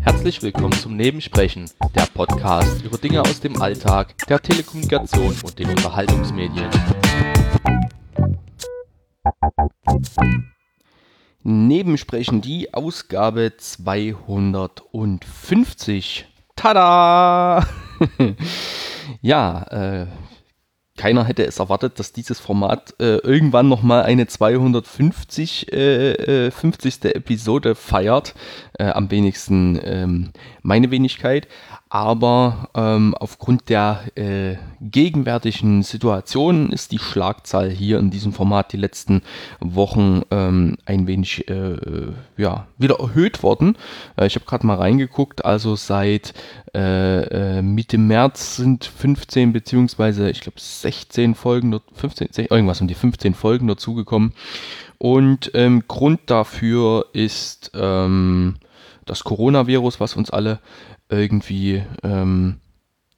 Herzlich willkommen zum Nebensprechen, der Podcast über Dinge aus dem Alltag, der Telekommunikation und den Unterhaltungsmedien. Nebensprechen, die Ausgabe 250. Tada! ja, äh, keiner hätte es erwartet, dass dieses Format äh, irgendwann nochmal eine 250. Äh, äh, 50. Episode feiert. Äh, am wenigsten ähm, meine Wenigkeit aber ähm, aufgrund der äh, gegenwärtigen Situation ist die Schlagzahl hier in diesem Format die letzten Wochen ähm, ein wenig äh, ja, wieder erhöht worden. Äh, ich habe gerade mal reingeguckt, also seit äh, äh, Mitte März sind 15 beziehungsweise ich glaube 16 Folgen, 15, irgendwas um die 15 Folgen dazugekommen. Und ähm, Grund dafür ist ähm, das Coronavirus, was uns alle irgendwie ähm,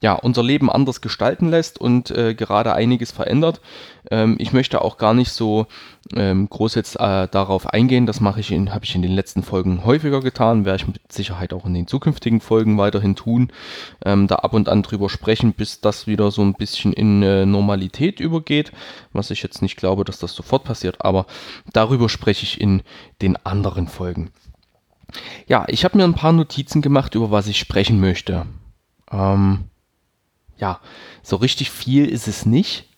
ja, unser Leben anders gestalten lässt und äh, gerade einiges verändert. Ähm, ich möchte auch gar nicht so ähm, groß jetzt äh, darauf eingehen. Das mache ich in, habe ich in den letzten Folgen häufiger getan, werde ich mit Sicherheit auch in den zukünftigen Folgen weiterhin tun. Ähm, da ab und an drüber sprechen, bis das wieder so ein bisschen in äh, Normalität übergeht. Was ich jetzt nicht glaube, dass das sofort passiert, aber darüber spreche ich in den anderen Folgen. Ja, ich habe mir ein paar Notizen gemacht, über was ich sprechen möchte. Ähm, ja, so richtig viel ist es nicht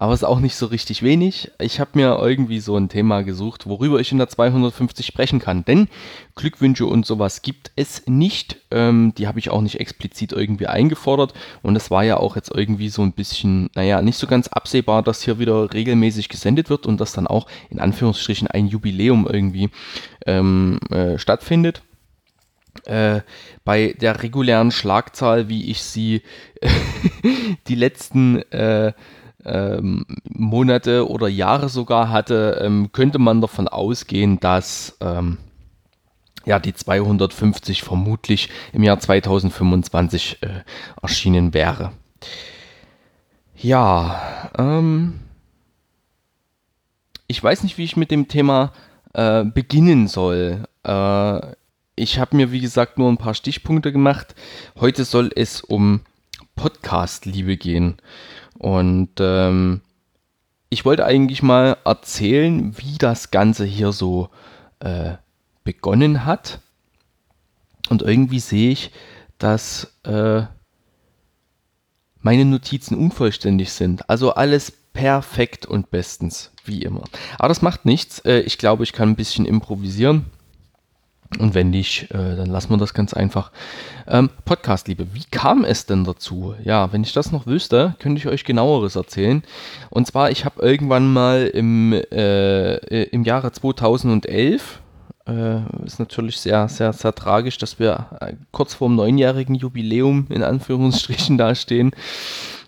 aber es ist auch nicht so richtig wenig. Ich habe mir irgendwie so ein Thema gesucht, worüber ich in der 250 sprechen kann. Denn Glückwünsche und sowas gibt es nicht. Ähm, die habe ich auch nicht explizit irgendwie eingefordert. Und es war ja auch jetzt irgendwie so ein bisschen, naja, nicht so ganz absehbar, dass hier wieder regelmäßig gesendet wird und dass dann auch in Anführungsstrichen ein Jubiläum irgendwie ähm, äh, stattfindet. Äh, bei der regulären Schlagzahl, wie ich sie die letzten äh, ähm, Monate oder Jahre sogar hatte, ähm, könnte man davon ausgehen, dass ähm, ja, die 250 vermutlich im Jahr 2025 äh, erschienen wäre. Ja, ähm, ich weiß nicht, wie ich mit dem Thema äh, beginnen soll. Äh, ich habe mir, wie gesagt, nur ein paar Stichpunkte gemacht. Heute soll es um Podcast-Liebe gehen. Und ähm, ich wollte eigentlich mal erzählen, wie das Ganze hier so äh, begonnen hat. Und irgendwie sehe ich, dass äh, meine Notizen unvollständig sind. Also alles perfekt und bestens, wie immer. Aber das macht nichts. Äh, ich glaube, ich kann ein bisschen improvisieren. Und wenn nicht, äh, dann lassen wir das ganz einfach. Ähm, Podcast-Liebe, wie kam es denn dazu? Ja, wenn ich das noch wüsste, könnte ich euch genaueres erzählen. Und zwar, ich habe irgendwann mal im, äh, im Jahre 2011, äh, ist natürlich sehr, sehr, sehr tragisch, dass wir äh, kurz vor dem neunjährigen Jubiläum in Anführungsstrichen dastehen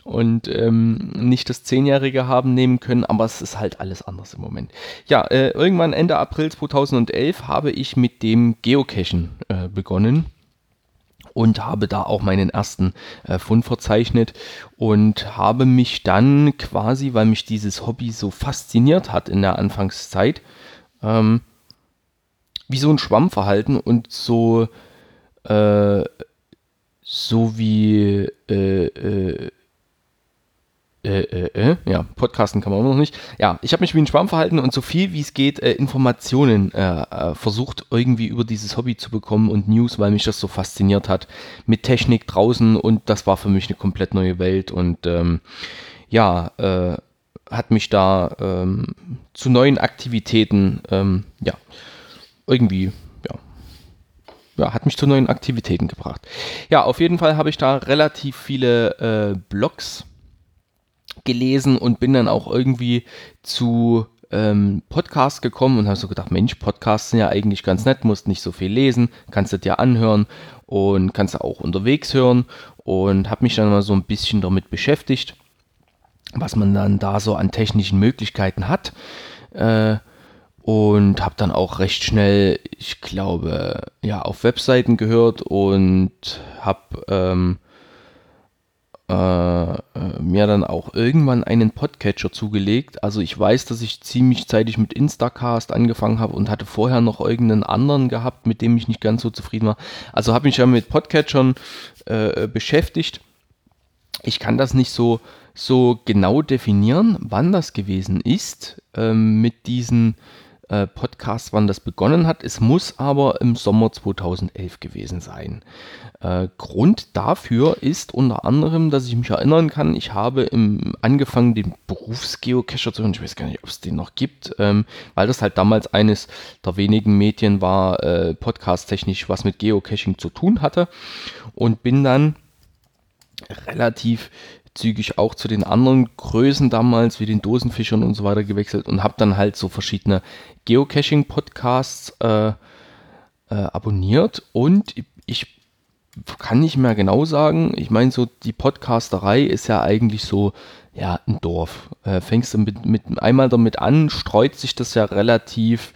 und ähm, nicht das Zehnjährige haben nehmen können, aber es ist halt alles anders im Moment. Ja, äh, irgendwann Ende April 2011 habe ich mit dem Geocachen äh, begonnen und habe da auch meinen ersten äh, Fund verzeichnet und habe mich dann quasi, weil mich dieses Hobby so fasziniert hat in der Anfangszeit, ähm, wie so ein Schwamm verhalten und so äh, so wie äh, äh, äh, äh, ja, Podcasten kann man noch nicht. Ja, ich habe mich wie ein Schwamm verhalten und so viel wie es geht äh, Informationen äh, äh, versucht irgendwie über dieses Hobby zu bekommen und News, weil mich das so fasziniert hat mit Technik draußen und das war für mich eine komplett neue Welt und ähm, ja, hat mich da ähm, zu neuen Aktivitäten, ähm, ja, irgendwie ja, hat mich zu neuen Aktivitäten gebracht. Ja, auf jeden Fall habe ich da relativ viele äh, Blogs gelesen und bin dann auch irgendwie zu ähm, Podcasts gekommen und habe so gedacht, Mensch, Podcasts sind ja eigentlich ganz nett, musst nicht so viel lesen, kannst du dir anhören und kannst du auch unterwegs hören und habe mich dann mal so ein bisschen damit beschäftigt, was man dann da so an technischen Möglichkeiten hat äh, und habe dann auch recht schnell, ich glaube, ja, auf Webseiten gehört und habe ähm, äh, mir dann auch irgendwann einen Podcatcher zugelegt. Also ich weiß, dass ich ziemlich zeitig mit Instacast angefangen habe und hatte vorher noch irgendeinen anderen gehabt, mit dem ich nicht ganz so zufrieden war. Also habe mich ja mit Podcatchern äh, beschäftigt. Ich kann das nicht so, so genau definieren, wann das gewesen ist ähm, mit diesen äh, Podcast, wann das begonnen hat. Es muss aber im Sommer 2011 gewesen sein. Äh, Grund dafür ist unter anderem, dass ich mich erinnern kann, ich habe im, angefangen, den Berufsgeocacher zu hören. Ich weiß gar nicht, ob es den noch gibt, ähm, weil das halt damals eines der wenigen Medien war, äh, podcast-technisch, was mit Geocaching zu tun hatte. Und bin dann relativ zügig auch zu den anderen Größen damals, wie den Dosenfischern und so weiter gewechselt und habe dann halt so verschiedene Geocaching-Podcasts äh, äh, abonniert und ich kann nicht mehr genau sagen. Ich meine, so die Podcasterei ist ja eigentlich so, ja, ein Dorf. Äh, fängst du mit, mit einmal damit an, streut sich das ja relativ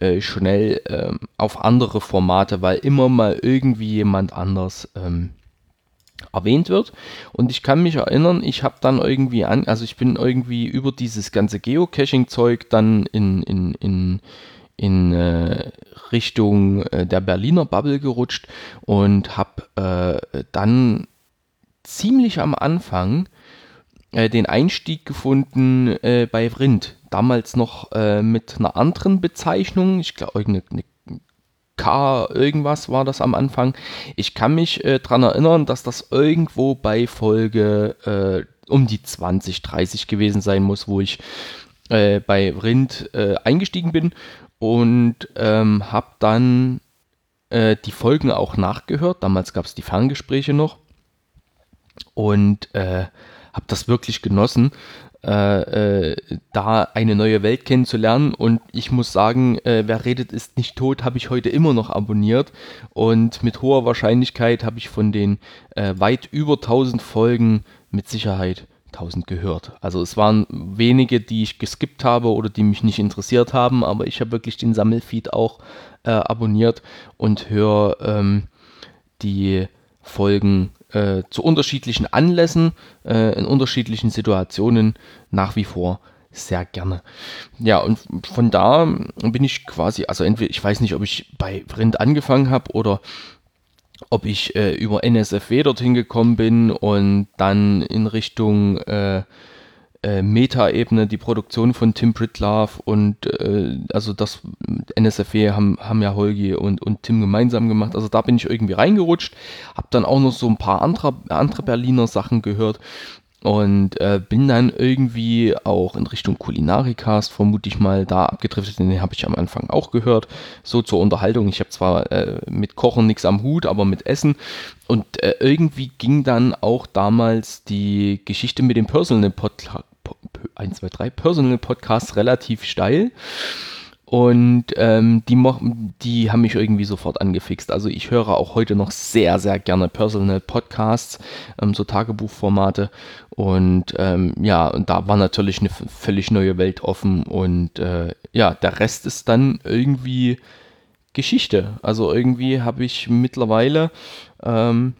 äh, schnell ähm, auf andere Formate, weil immer mal irgendwie jemand anders ähm, erwähnt wird. Und ich kann mich erinnern, ich habe dann irgendwie an, also ich bin irgendwie über dieses ganze Geocaching-Zeug dann in, in, in, in äh, Richtung äh, der Berliner Bubble gerutscht und habe äh, dann ziemlich am Anfang äh, den Einstieg gefunden äh, bei Rind. Damals noch äh, mit einer anderen Bezeichnung, ich glaube irgendeine K irgendwas war das am Anfang. Ich kann mich äh, daran erinnern, dass das irgendwo bei Folge äh, um die 20, 30 gewesen sein muss, wo ich äh, bei Rind äh, eingestiegen bin und ähm, habe dann äh, die Folgen auch nachgehört. Damals gab es die Ferngespräche noch und äh, habe das wirklich genossen äh, äh, da eine neue Welt kennenzulernen. Und ich muss sagen, äh, wer redet ist nicht tot, habe ich heute immer noch abonniert. Und mit hoher Wahrscheinlichkeit habe ich von den äh, weit über 1000 Folgen mit Sicherheit 1000 gehört. Also es waren wenige, die ich geskippt habe oder die mich nicht interessiert haben, aber ich habe wirklich den Sammelfeed auch äh, abonniert und höre ähm, die Folgen äh, zu unterschiedlichen Anlässen, äh, in unterschiedlichen Situationen nach wie vor sehr gerne. Ja, und von da bin ich quasi, also entweder, ich weiß nicht, ob ich bei Print angefangen habe oder ob ich äh, über NSFW dorthin gekommen bin und dann in Richtung äh, äh, Meta-Ebene die Produktion von Tim Pritlove und äh, also das NSFW haben, haben ja Holgi und, und Tim gemeinsam gemacht. Also da bin ich irgendwie reingerutscht, habe dann auch noch so ein paar andere, andere Berliner Sachen gehört und äh, bin dann irgendwie auch in Richtung Kulinarikast, vermute ich mal, da abgedriftet. Den habe ich am Anfang auch gehört. So zur Unterhaltung. Ich habe zwar äh, mit Kochen nichts am Hut, aber mit Essen. Und äh, irgendwie ging dann auch damals die Geschichte mit dem Personal Podcast 1, 2, 3 Personal Podcasts relativ steil. Und ähm, die, die haben mich irgendwie sofort angefixt. Also ich höre auch heute noch sehr, sehr gerne Personal Podcasts, ähm, so Tagebuchformate. Und ähm, ja, und da war natürlich eine völlig neue Welt offen. Und äh, ja, der Rest ist dann irgendwie Geschichte. Also irgendwie habe ich mittlerweile ähm,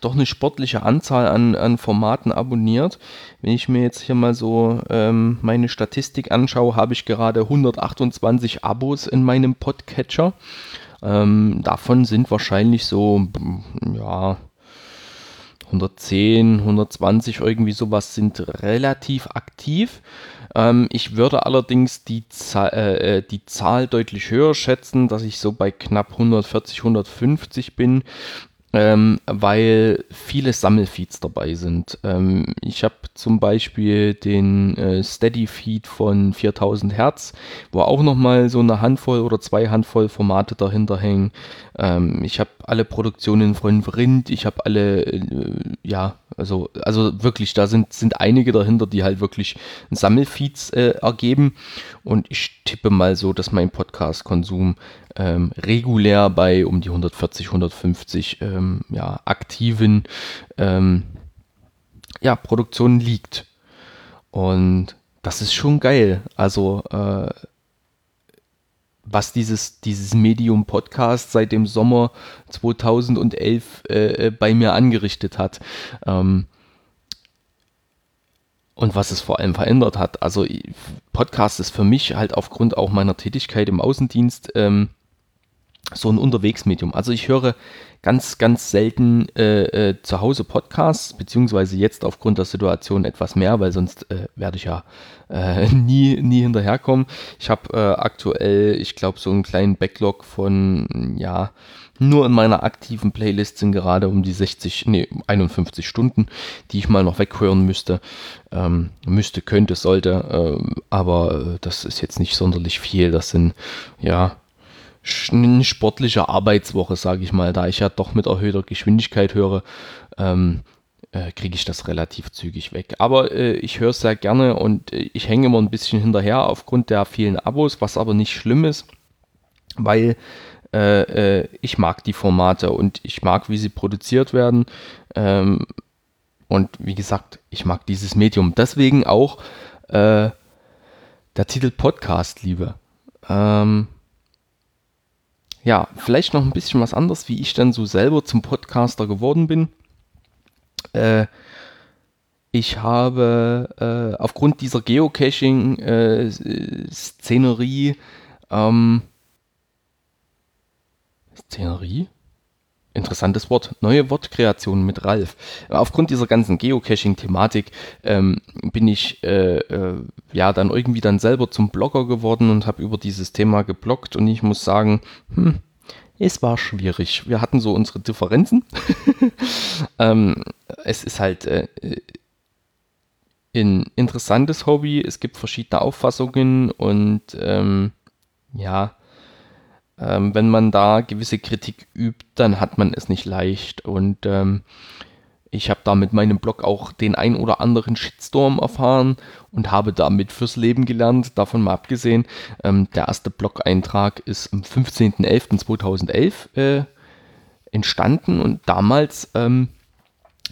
doch eine sportliche Anzahl an, an Formaten abonniert. Wenn ich mir jetzt hier mal so ähm, meine Statistik anschaue, habe ich gerade 128 Abos in meinem Podcatcher. Ähm, davon sind wahrscheinlich so, ja, 110, 120 irgendwie sowas sind relativ aktiv. Ähm, ich würde allerdings die, äh, äh, die Zahl deutlich höher schätzen, dass ich so bei knapp 140, 150 bin ähm, weil viele Sammelfeeds dabei sind. Ähm, ich habe zum Beispiel den äh, Steady-Feed von 4000 Hertz, wo auch nochmal so eine Handvoll oder zwei Handvoll Formate dahinter hängen. Ähm, ich habe alle Produktionen von Vrind, ich habe alle, äh, ja, also, also wirklich, da sind, sind einige dahinter, die halt wirklich Sammelfeeds äh, ergeben. Und ich tippe mal so, dass mein Podcast-Konsum ähm, regulär bei um die 140, 150 ähm, ja, aktiven ähm, ja, Produktionen liegt. Und das ist schon geil. Also äh, was dieses, dieses Medium Podcast seit dem Sommer 2011 äh, äh, bei mir angerichtet hat. Ähm, und was es vor allem verändert hat. Also Podcast ist für mich halt aufgrund auch meiner Tätigkeit im Außendienst ähm, so ein Unterwegsmedium. Also ich höre ganz, ganz selten äh, äh, zu Hause Podcasts, beziehungsweise jetzt aufgrund der Situation etwas mehr, weil sonst äh, werde ich ja äh, nie, nie hinterherkommen. Ich habe äh, aktuell, ich glaube, so einen kleinen Backlog von, ja, nur in meiner aktiven Playlist sind gerade um die 60, nee, 51 Stunden, die ich mal noch weghören müsste. Ähm, müsste, könnte, sollte, ähm, aber äh, das ist jetzt nicht sonderlich viel. Das sind, ja, sportliche Arbeitswoche, sage ich mal, da ich ja doch mit erhöhter Geschwindigkeit höre, ähm, äh, kriege ich das relativ zügig weg. Aber äh, ich höre es sehr gerne und äh, ich hänge immer ein bisschen hinterher aufgrund der vielen Abos, was aber nicht schlimm ist, weil äh, äh, ich mag die Formate und ich mag, wie sie produziert werden. Ähm, und wie gesagt, ich mag dieses Medium. Deswegen auch äh, der Titel Podcast, Liebe. Ähm, ja, vielleicht noch ein bisschen was anderes, wie ich dann so selber zum Podcaster geworden bin. Äh, ich habe äh, aufgrund dieser Geocaching-Szenerie, äh, ähm, Szenerie? Interessantes Wort. Neue Wortkreation mit Ralf. Aufgrund dieser ganzen Geocaching-Thematik ähm, bin ich äh, äh, ja dann irgendwie dann selber zum Blogger geworden und habe über dieses Thema gebloggt und ich muss sagen, hm, es war schwierig. Wir hatten so unsere Differenzen. ähm, es ist halt äh, ein interessantes Hobby. Es gibt verschiedene Auffassungen und ähm, ja, ähm, wenn man da gewisse Kritik übt, dann hat man es nicht leicht. Und ähm, ich habe da mit meinem Blog auch den ein oder anderen Shitstorm erfahren und habe damit fürs Leben gelernt. Davon mal abgesehen, ähm, der erste Blog-Eintrag ist am 15.11.2011 äh, entstanden und damals ähm,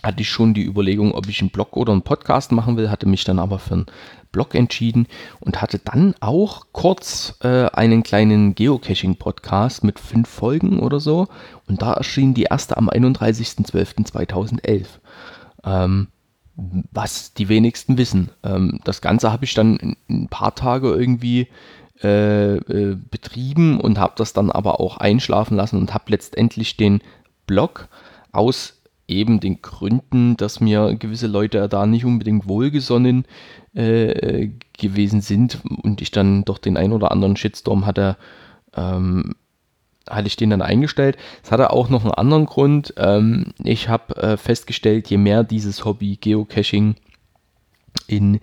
hatte ich schon die Überlegung, ob ich einen Blog oder einen Podcast machen will, hatte mich dann aber für einen Blog entschieden und hatte dann auch kurz äh, einen kleinen Geocaching-Podcast mit fünf Folgen oder so. Und da erschien die erste am 31.12.2011. Ähm, was die wenigsten wissen. Ähm, das Ganze habe ich dann ein paar Tage irgendwie äh, äh, betrieben und habe das dann aber auch einschlafen lassen und habe letztendlich den Blog aus eben den Gründen, dass mir gewisse Leute da nicht unbedingt wohlgesonnen äh, gewesen sind und ich dann doch den ein oder anderen Shitstorm hatte, ähm, hatte ich den dann eingestellt. Es hatte auch noch einen anderen Grund. Ähm, ich habe äh, festgestellt, je mehr dieses Hobby Geocaching in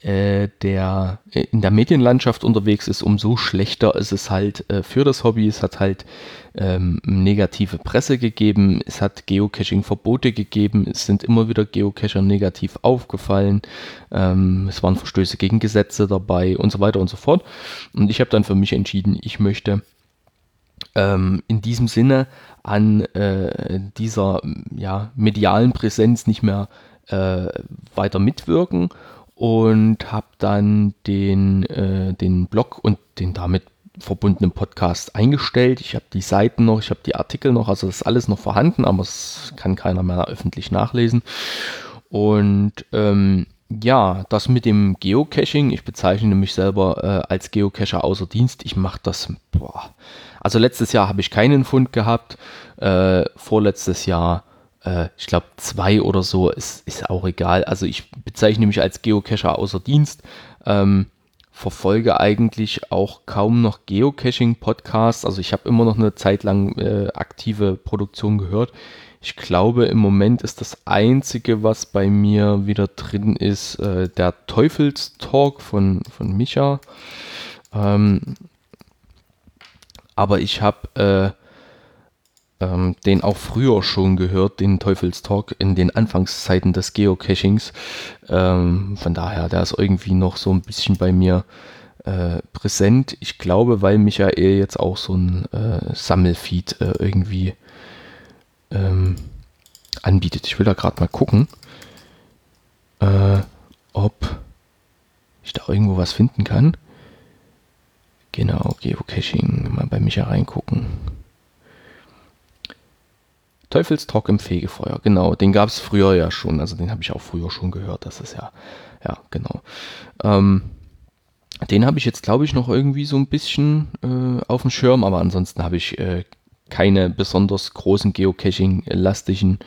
äh, der äh, in der Medienlandschaft unterwegs ist, umso schlechter ist es halt äh, für das Hobby. Es hat halt ähm, negative Presse gegeben, es hat Geocaching-Verbote gegeben, es sind immer wieder Geocacher negativ aufgefallen, ähm, es waren Verstöße gegen Gesetze dabei und so weiter und so fort. Und ich habe dann für mich entschieden, ich möchte ähm, in diesem Sinne an äh, dieser ja, medialen Präsenz nicht mehr äh, weiter mitwirken und habe dann den, äh, den Blog und den damit verbundenen Podcast eingestellt. Ich habe die Seiten noch, ich habe die Artikel noch, also das ist alles noch vorhanden, aber es kann keiner mehr öffentlich nachlesen. Und ähm, ja, das mit dem Geocaching, ich bezeichne mich selber äh, als Geocacher außer Dienst. Ich mache das, boah. also letztes Jahr habe ich keinen Fund gehabt, äh, vorletztes Jahr äh, ich glaube, zwei oder so, ist, ist auch egal. Also ich bezeichne mich als Geocacher außer Dienst. Ähm, verfolge eigentlich auch kaum noch Geocaching-Podcasts. Also ich habe immer noch eine Zeit lang äh, aktive Produktion gehört. Ich glaube, im Moment ist das Einzige, was bei mir wieder drin ist, äh, der Teufelstalk von, von Micha. Ähm, aber ich habe äh, ähm, den auch früher schon gehört, den Teufelstalk in den Anfangszeiten des Geocachings. Ähm, von daher, der ist irgendwie noch so ein bisschen bei mir äh, präsent. Ich glaube, weil Michael jetzt auch so ein äh, Sammelfeed äh, irgendwie ähm, anbietet. Ich will da gerade mal gucken, äh, ob ich da irgendwo was finden kann. Genau, Geocaching. Mal bei Micha reingucken. Teufelstrock im Fegefeuer, genau. Den gab es früher ja schon. Also den habe ich auch früher schon gehört. Das ist ja, ja, genau. Ähm, den habe ich jetzt, glaube ich, noch irgendwie so ein bisschen äh, auf dem Schirm, aber ansonsten habe ich äh, keine besonders großen Geocaching-lastigen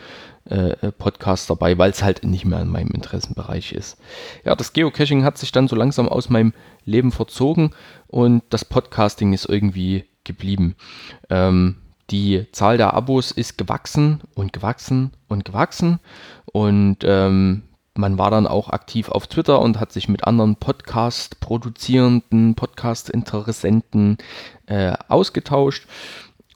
äh, Podcasts dabei, weil es halt nicht mehr in meinem Interessenbereich ist. Ja, das Geocaching hat sich dann so langsam aus meinem Leben verzogen und das Podcasting ist irgendwie geblieben. Ähm, die Zahl der Abos ist gewachsen und gewachsen und gewachsen und ähm, man war dann auch aktiv auf Twitter und hat sich mit anderen Podcast-Produzierenden, Podcast-Interessenten äh, ausgetauscht.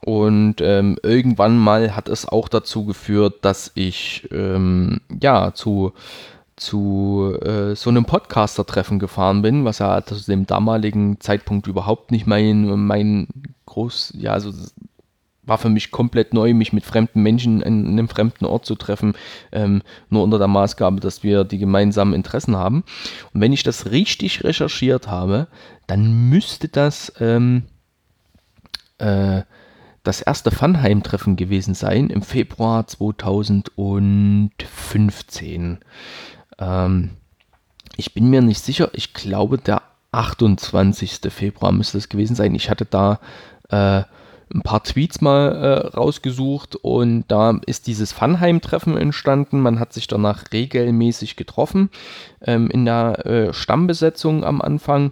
Und ähm, irgendwann mal hat es auch dazu geführt, dass ich ähm, ja zu, zu äh, so einem Podcaster-Treffen gefahren bin, was ja zu dem damaligen Zeitpunkt überhaupt nicht mein, mein groß, ja, also war für mich komplett neu, mich mit fremden Menschen in, einem fremden Ort zu treffen, ähm, nur unter der Maßgabe, dass wir die gemeinsamen Interessen haben. Und wenn ich das richtig recherchiert habe, dann müsste das ähm, äh, das erste Funheim-Treffen gewesen sein im Februar 2015. Ähm, ich bin mir nicht sicher, ich glaube der 28. Februar müsste es gewesen sein. Ich hatte da äh, ein paar Tweets mal äh, rausgesucht und da ist dieses Funheim-Treffen entstanden. Man hat sich danach regelmäßig getroffen ähm, in der äh, Stammbesetzung am Anfang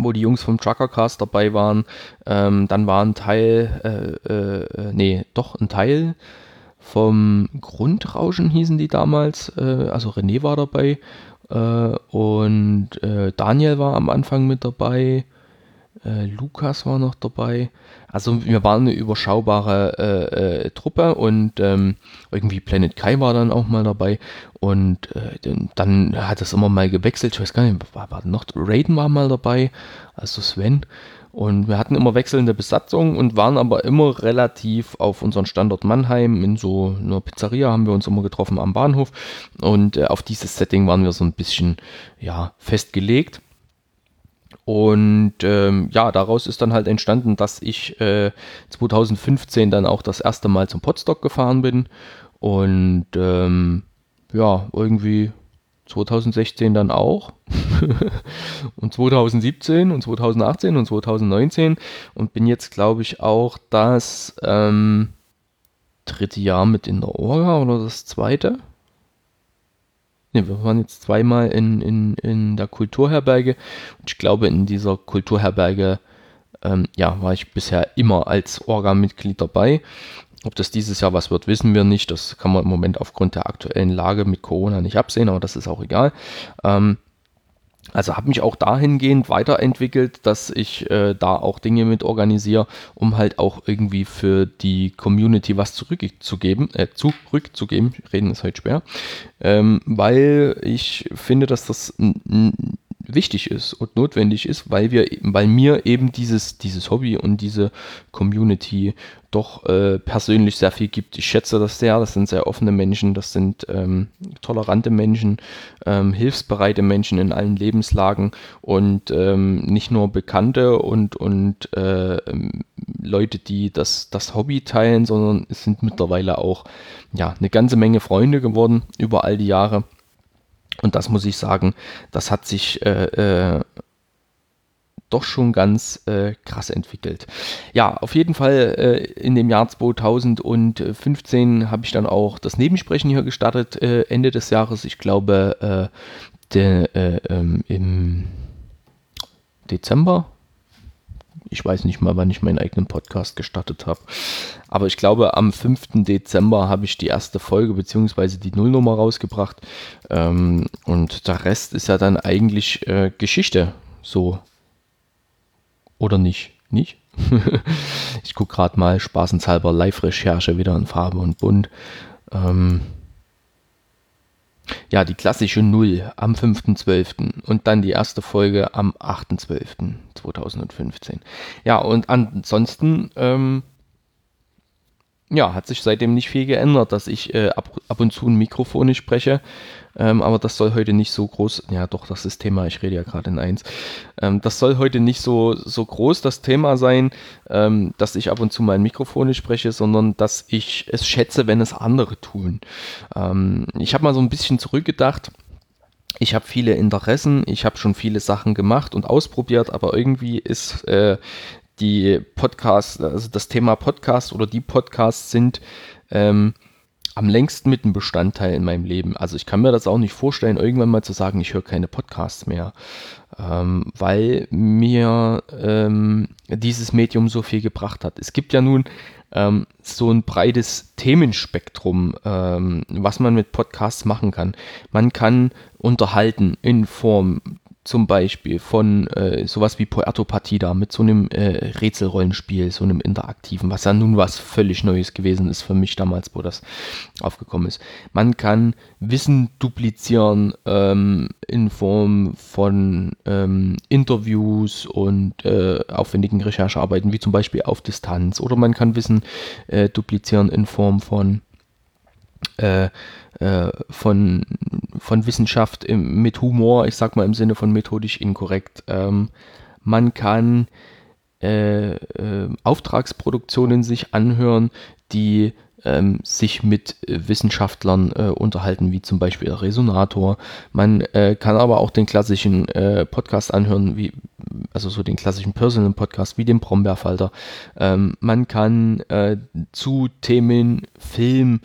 wo die Jungs vom Truckercast dabei waren. Ähm, dann war ein Teil, äh, äh, nee, doch ein Teil vom Grundrauschen hießen die damals. Äh, also René war dabei äh, und äh, Daniel war am Anfang mit dabei. Äh, Lukas war noch dabei. Also wir waren eine überschaubare äh, äh, Truppe und ähm, irgendwie Planet Kai war dann auch mal dabei und äh, dann hat es immer mal gewechselt. Ich weiß gar nicht, war, war noch Raiden war mal dabei, also Sven. Und wir hatten immer wechselnde Besatzung und waren aber immer relativ auf unseren Standort Mannheim. In so einer Pizzeria haben wir uns immer getroffen am Bahnhof. Und äh, auf dieses Setting waren wir so ein bisschen ja, festgelegt. Und ähm, ja, daraus ist dann halt entstanden, dass ich äh, 2015 dann auch das erste Mal zum Podstock gefahren bin. Und ähm, ja, irgendwie 2016 dann auch. und 2017 und 2018 und 2019. Und bin jetzt, glaube ich, auch das ähm, dritte Jahr mit in der Orga oder das zweite. Ne, wir waren jetzt zweimal in, in, in der Kulturherberge und ich glaube, in dieser Kulturherberge ähm, ja, war ich bisher immer als Orga-Mitglied dabei. Ob das dieses Jahr was wird, wissen wir nicht. Das kann man im Moment aufgrund der aktuellen Lage mit Corona nicht absehen, aber das ist auch egal. Ähm, also habe mich auch dahingehend weiterentwickelt, dass ich äh, da auch Dinge mit organisiere, um halt auch irgendwie für die Community was zurückzugeben, äh, zurückzugeben, reden ist heute schwer, ähm, weil ich finde, dass das wichtig ist und notwendig ist, weil wir, weil mir eben dieses, dieses Hobby und diese Community doch äh, persönlich sehr viel gibt. Ich schätze das sehr. Das sind sehr offene Menschen, das sind ähm, tolerante Menschen, ähm, hilfsbereite Menschen in allen Lebenslagen und ähm, nicht nur Bekannte und, und äh, ähm, Leute, die das, das Hobby teilen, sondern es sind mittlerweile auch ja, eine ganze Menge Freunde geworden über all die Jahre. Und das muss ich sagen, das hat sich äh, äh, doch schon ganz äh, krass entwickelt. Ja, auf jeden Fall äh, in dem Jahr 2015 habe ich dann auch das Nebensprechen hier gestartet, äh, Ende des Jahres. Ich glaube, äh, der, äh, ähm, im Dezember. Ich weiß nicht mal, wann ich meinen eigenen Podcast gestartet habe. Aber ich glaube, am 5. Dezember habe ich die erste Folge bzw. die Nullnummer rausgebracht. Ähm, und der Rest ist ja dann eigentlich äh, Geschichte. So oder nicht? Nicht? ich gucke gerade mal spaßenshalber Live-Recherche wieder in Farbe und Bunt. Ähm ja, die klassische Null am 5.12. und dann die erste Folge am 8.12.2015. Ja, und ansonsten ähm, ja, hat sich seitdem nicht viel geändert, dass ich äh, ab, ab und zu ein Mikrofon spreche. Ähm, aber das soll heute nicht so groß, ja doch, das ist Thema, ich rede ja gerade in eins. Ähm, das soll heute nicht so, so groß das Thema sein, ähm, dass ich ab und zu mein Mikrofon spreche, sondern dass ich es schätze, wenn es andere tun. Ähm, ich habe mal so ein bisschen zurückgedacht. Ich habe viele Interessen, ich habe schon viele Sachen gemacht und ausprobiert, aber irgendwie ist äh, die Podcasts, also das Thema Podcast oder die Podcasts sind ähm, am längsten mit einem Bestandteil in meinem Leben. Also ich kann mir das auch nicht vorstellen, irgendwann mal zu sagen, ich höre keine Podcasts mehr, ähm, weil mir ähm, dieses Medium so viel gebracht hat. Es gibt ja nun ähm, so ein breites Themenspektrum, ähm, was man mit Podcasts machen kann. Man kann unterhalten in Form zum Beispiel von äh, sowas wie Puerto Partida mit so einem äh, Rätselrollenspiel, so einem interaktiven, was ja nun was völlig Neues gewesen ist für mich damals, wo das aufgekommen ist. Man kann Wissen duplizieren ähm, in Form von ähm, Interviews und äh, aufwendigen Recherchearbeiten, wie zum Beispiel auf Distanz. Oder man kann Wissen äh, duplizieren in Form von äh, äh, von, von Wissenschaft im, mit Humor, ich sag mal im Sinne von methodisch inkorrekt. Ähm, man kann äh, äh, Auftragsproduktionen sich anhören, die ähm, sich mit Wissenschaftlern äh, unterhalten, wie zum Beispiel Resonator. Man äh, kann aber auch den klassischen äh, Podcast anhören, wie, also so den klassischen Personal Podcast wie den Brombeerfalter. Ähm, man kann zu Themen Film,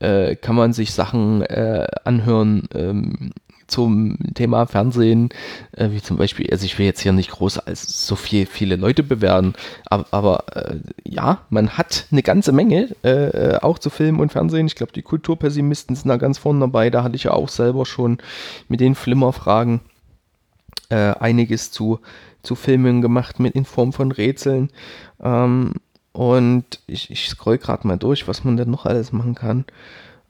äh, kann man sich Sachen äh, anhören ähm, zum Thema Fernsehen, äh, wie zum Beispiel, also ich will jetzt hier nicht groß als so viel, viele Leute bewerten, aber, aber äh, ja, man hat eine ganze Menge äh, auch zu Film und Fernsehen. Ich glaube, die Kulturpessimisten sind da ganz vorne dabei. Da hatte ich ja auch selber schon mit den Flimmerfragen äh, einiges zu, zu Filmen gemacht mit in Form von Rätseln. Ähm, und ich, ich scroll gerade mal durch, was man denn noch alles machen kann.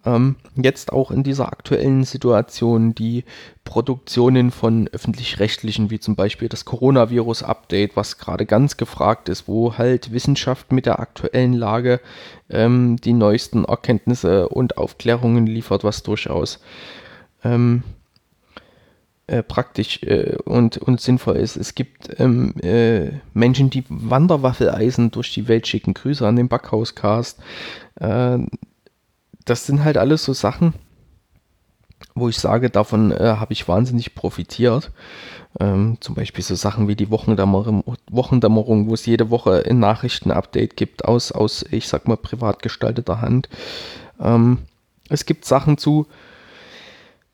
Ähm, jetzt auch in dieser aktuellen Situation die Produktionen von öffentlich-rechtlichen, wie zum Beispiel das Coronavirus-Update, was gerade ganz gefragt ist, wo halt Wissenschaft mit der aktuellen Lage ähm, die neuesten Erkenntnisse und Aufklärungen liefert, was durchaus ähm, äh, praktisch äh, und, und sinnvoll ist. Es gibt ähm, äh, Menschen, die Wanderwaffeleisen durch die Welt schicken. Grüße an den Backhauscast. Äh, das sind halt alles so Sachen, wo ich sage, davon äh, habe ich wahnsinnig profitiert. Ähm, zum Beispiel so Sachen wie die Wochendämmerung, Wochendämmerung wo es jede Woche ein Nachrichtenupdate gibt aus, aus, ich sag mal, privat gestalteter Hand. Ähm, es gibt Sachen zu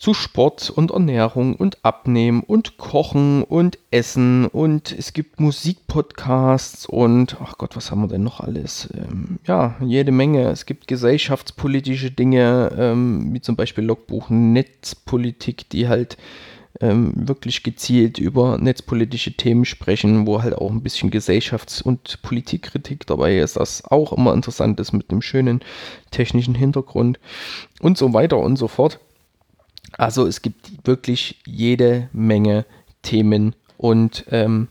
zu Sport und Ernährung und Abnehmen und Kochen und Essen und es gibt Musikpodcasts und ach Gott, was haben wir denn noch alles? Ähm, ja, jede Menge. Es gibt gesellschaftspolitische Dinge, ähm, wie zum Beispiel Logbuch Netzpolitik, die halt ähm, wirklich gezielt über netzpolitische Themen sprechen, wo halt auch ein bisschen Gesellschafts- und Politikkritik dabei ist, das auch immer interessant ist mit einem schönen technischen Hintergrund und so weiter und so fort. Also es gibt wirklich jede Menge Themen und ähm,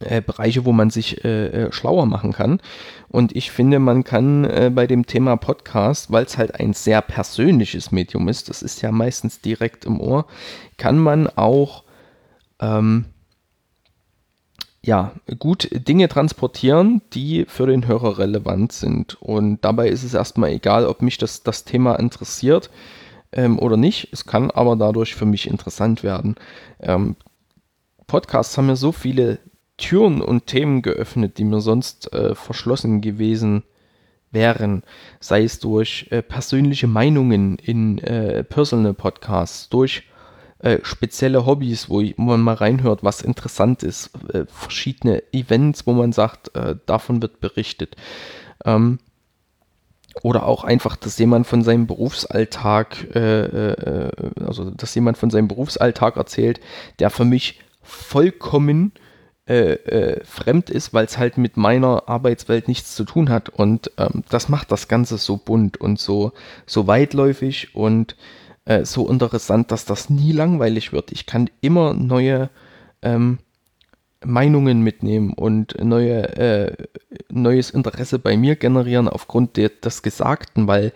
äh, Bereiche, wo man sich äh, äh, schlauer machen kann. Und ich finde, man kann äh, bei dem Thema Podcast, weil es halt ein sehr persönliches Medium ist, das ist ja meistens direkt im Ohr, kann man auch ähm, ja, gut Dinge transportieren, die für den Hörer relevant sind. Und dabei ist es erstmal egal, ob mich das, das Thema interessiert ähm, oder nicht. Es kann aber dadurch für mich interessant werden. Ähm, Podcasts haben mir so viele Türen und Themen geöffnet, die mir sonst äh, verschlossen gewesen wären. Sei es durch äh, persönliche Meinungen in äh, Personal Podcasts, durch äh, spezielle Hobbys, wo, ich, wo, man mal reinhört, was interessant ist, äh, verschiedene Events, wo man sagt, äh, davon wird berichtet. Ähm, oder auch einfach, dass jemand von seinem Berufsalltag, äh, äh, also dass jemand von seinem Berufsalltag erzählt, der für mich vollkommen äh, äh fremd ist, weil es halt mit meiner Arbeitswelt nichts zu tun hat. Und ähm, das macht das Ganze so bunt und so, so weitläufig und äh, so interessant, dass das nie langweilig wird. Ich kann immer neue ähm, Meinungen mitnehmen und neue, äh, neues Interesse bei mir generieren aufgrund des Gesagten, weil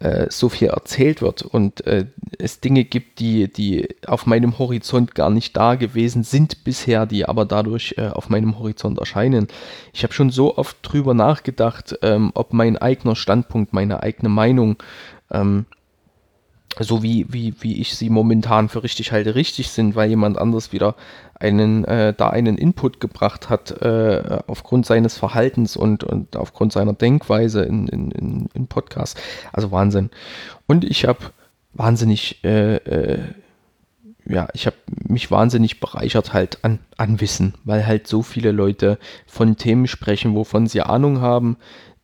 äh, so viel erzählt wird und äh, es Dinge gibt, die, die auf meinem Horizont gar nicht da gewesen sind bisher, die aber dadurch äh, auf meinem Horizont erscheinen. Ich habe schon so oft drüber nachgedacht, ähm, ob mein eigener Standpunkt, meine eigene Meinung ähm, so wie, wie, wie ich sie momentan für richtig halte, richtig sind, weil jemand anders wieder einen, äh, da einen Input gebracht hat, äh, aufgrund seines Verhaltens und, und aufgrund seiner Denkweise in, in, in, in Podcasts. Also Wahnsinn. Und ich habe wahnsinnig, äh, äh, ja, ich habe mich wahnsinnig bereichert halt an, an Wissen, weil halt so viele Leute von Themen sprechen, wovon sie Ahnung haben,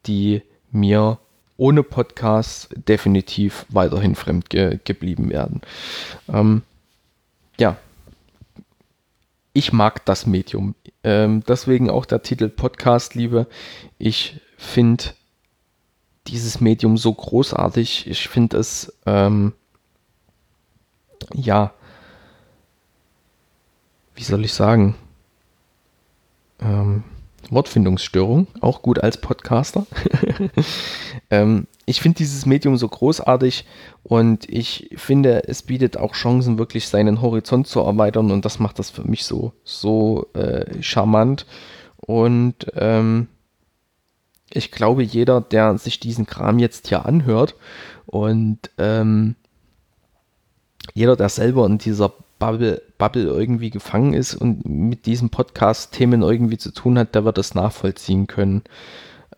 die mir ohne Podcast definitiv weiterhin fremd ge geblieben werden. Ähm, ja, ich mag das Medium. Ähm, deswegen auch der Titel Podcast Liebe. Ich finde dieses Medium so großartig. Ich finde es, ähm, ja, wie soll ich sagen? Ähm, Wortfindungsstörung, auch gut als Podcaster. ähm, ich finde dieses Medium so großartig und ich finde, es bietet auch Chancen, wirklich seinen Horizont zu erweitern und das macht das für mich so, so äh, charmant. Und ähm, ich glaube, jeder, der sich diesen Kram jetzt hier anhört und ähm, jeder, der selber in dieser Bubble, Bubble irgendwie gefangen ist und mit diesen Podcast-Themen irgendwie zu tun hat, der wird das nachvollziehen können.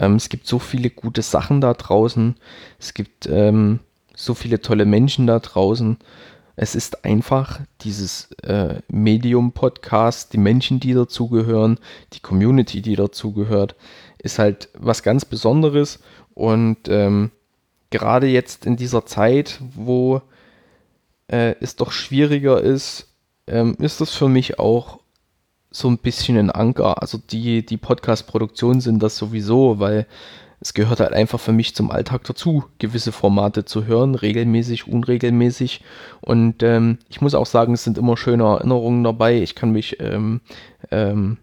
Ähm, es gibt so viele gute Sachen da draußen. Es gibt ähm, so viele tolle Menschen da draußen. Es ist einfach dieses äh, Medium-Podcast, die Menschen, die dazugehören, die Community, die dazugehört, ist halt was ganz Besonderes. Und ähm, gerade jetzt in dieser Zeit, wo äh, es doch schwieriger ist, ähm, ist das für mich auch so ein bisschen ein Anker. Also die, die Podcast-Produktionen sind das sowieso, weil es gehört halt einfach für mich zum Alltag dazu, gewisse Formate zu hören, regelmäßig, unregelmäßig. Und ähm, ich muss auch sagen, es sind immer schöne Erinnerungen dabei. Ich kann mich ähm, ähm,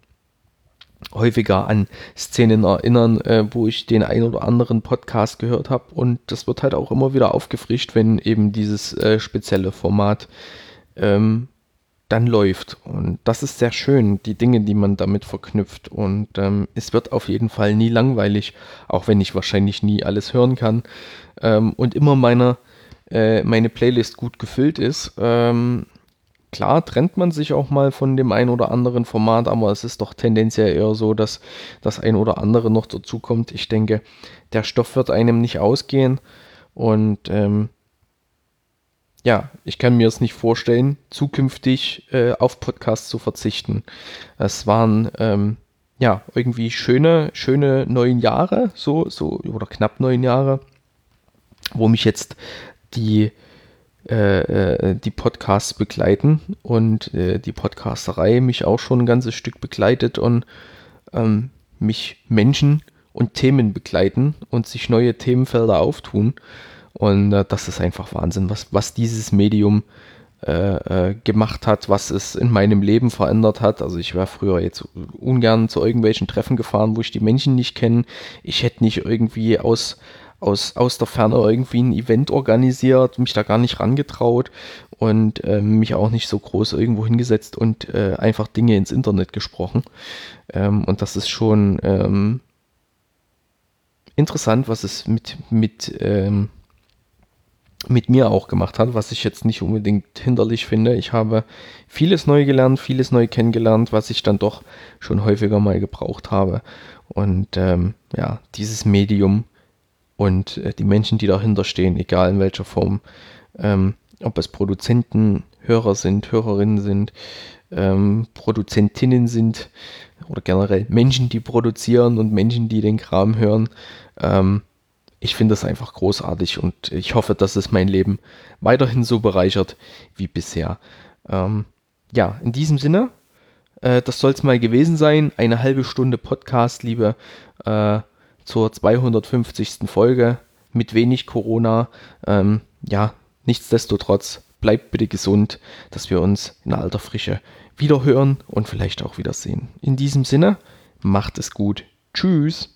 häufiger an Szenen erinnern, äh, wo ich den ein oder anderen Podcast gehört habe. Und das wird halt auch immer wieder aufgefrischt, wenn eben dieses äh, spezielle Format ähm, dann läuft. Und das ist sehr schön, die Dinge, die man damit verknüpft. Und ähm, es wird auf jeden Fall nie langweilig, auch wenn ich wahrscheinlich nie alles hören kann. Ähm, und immer meine, äh, meine Playlist gut gefüllt ist. Ähm, Klar trennt man sich auch mal von dem ein oder anderen Format, aber es ist doch tendenziell eher so, dass das ein oder andere noch dazu kommt. Ich denke, der Stoff wird einem nicht ausgehen und ähm, ja, ich kann mir es nicht vorstellen, zukünftig äh, auf Podcasts zu verzichten. Es waren ähm, ja irgendwie schöne, schöne neun Jahre, so, so oder knapp neun Jahre, wo mich jetzt die äh, äh, die Podcasts begleiten und äh, die Podcasterei mich auch schon ein ganzes Stück begleitet und ähm, mich Menschen und Themen begleiten und sich neue Themenfelder auftun. Und äh, das ist einfach Wahnsinn, was, was dieses Medium äh, äh, gemacht hat, was es in meinem Leben verändert hat. Also ich wäre früher jetzt ungern zu irgendwelchen Treffen gefahren, wo ich die Menschen nicht kenne. Ich hätte nicht irgendwie aus aus, aus der Ferne irgendwie ein Event organisiert, mich da gar nicht rangetraut und äh, mich auch nicht so groß irgendwo hingesetzt und äh, einfach Dinge ins Internet gesprochen. Ähm, und das ist schon ähm, interessant, was es mit, mit, ähm, mit mir auch gemacht hat, was ich jetzt nicht unbedingt hinderlich finde. Ich habe vieles neu gelernt, vieles neu kennengelernt, was ich dann doch schon häufiger mal gebraucht habe. Und ähm, ja, dieses Medium und äh, die Menschen, die dahinter stehen, egal in welcher Form, ähm, ob es Produzenten, Hörer sind, Hörerinnen sind, ähm, Produzentinnen sind oder generell Menschen, die produzieren und Menschen, die den Kram hören. Ähm, ich finde das einfach großartig und ich hoffe, dass es mein Leben weiterhin so bereichert wie bisher. Ähm, ja, in diesem Sinne, äh, das soll es mal gewesen sein. Eine halbe Stunde Podcast, liebe äh, zur 250. Folge mit wenig Corona. Ähm, ja, nichtsdestotrotz bleibt bitte gesund, dass wir uns in alter Frische wiederhören und vielleicht auch wiedersehen. In diesem Sinne, macht es gut. Tschüss.